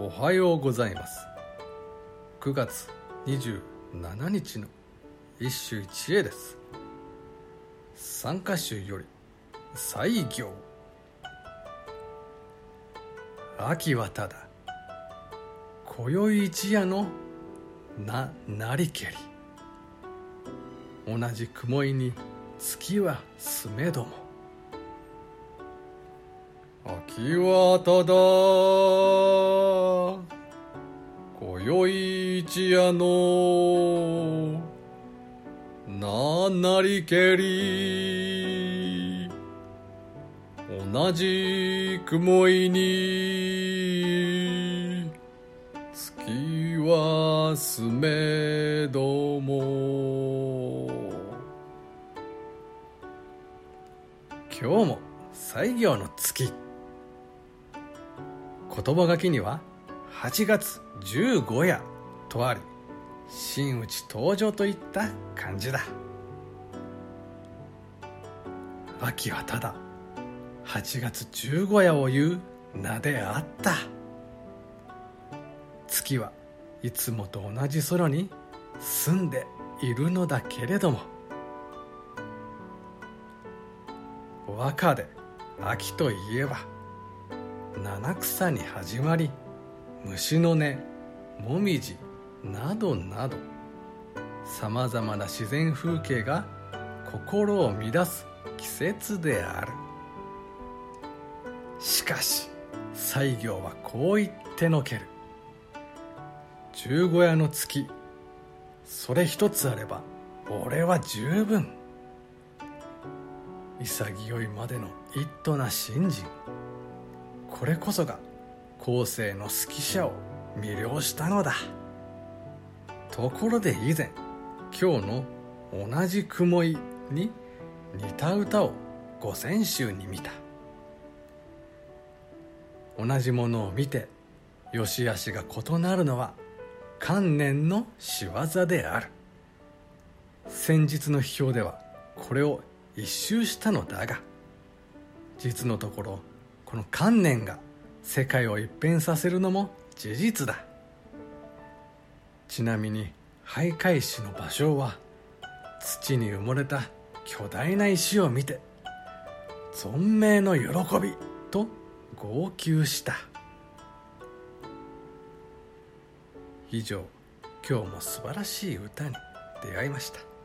おはようございます。9月27日の一首一会です。参加集より西行。秋はただ。今宵一夜のななりけり。同じ雲井に月はすめども。秋はただ。今宵一夜の。ななりけり。同じ雲井に。月はすめども。今日も西行の月。言葉書きには8月15夜とあり真打ち登場といった感じだ。秋はただ8月15夜を言う名であった。月はいつもと同じ空に住んでいるのだけれども和歌で秋といえば七草に始まり虫の音もみじなどなどさまざまな自然風景が心を乱す季節である。しかし西行はこう言ってのける。十五夜の月それ一つあれば俺は十分。潔いまでの一途な信心。これこそが後世の好き者を魅了したのだ。ところで以前今日の「同じ雲井」に似た歌を五千集に見た。同じものを見て良し悪しが異なるのは観念の仕業である。先日の批評ではこれを一周したのだが実のところこの観念が世界を一変させるのも事実だ。ちなみに徘徊師の芭蕉は土に埋もれた巨大な石を見て存命の喜びと号泣した。以上今日も素晴らしい歌に出会いました。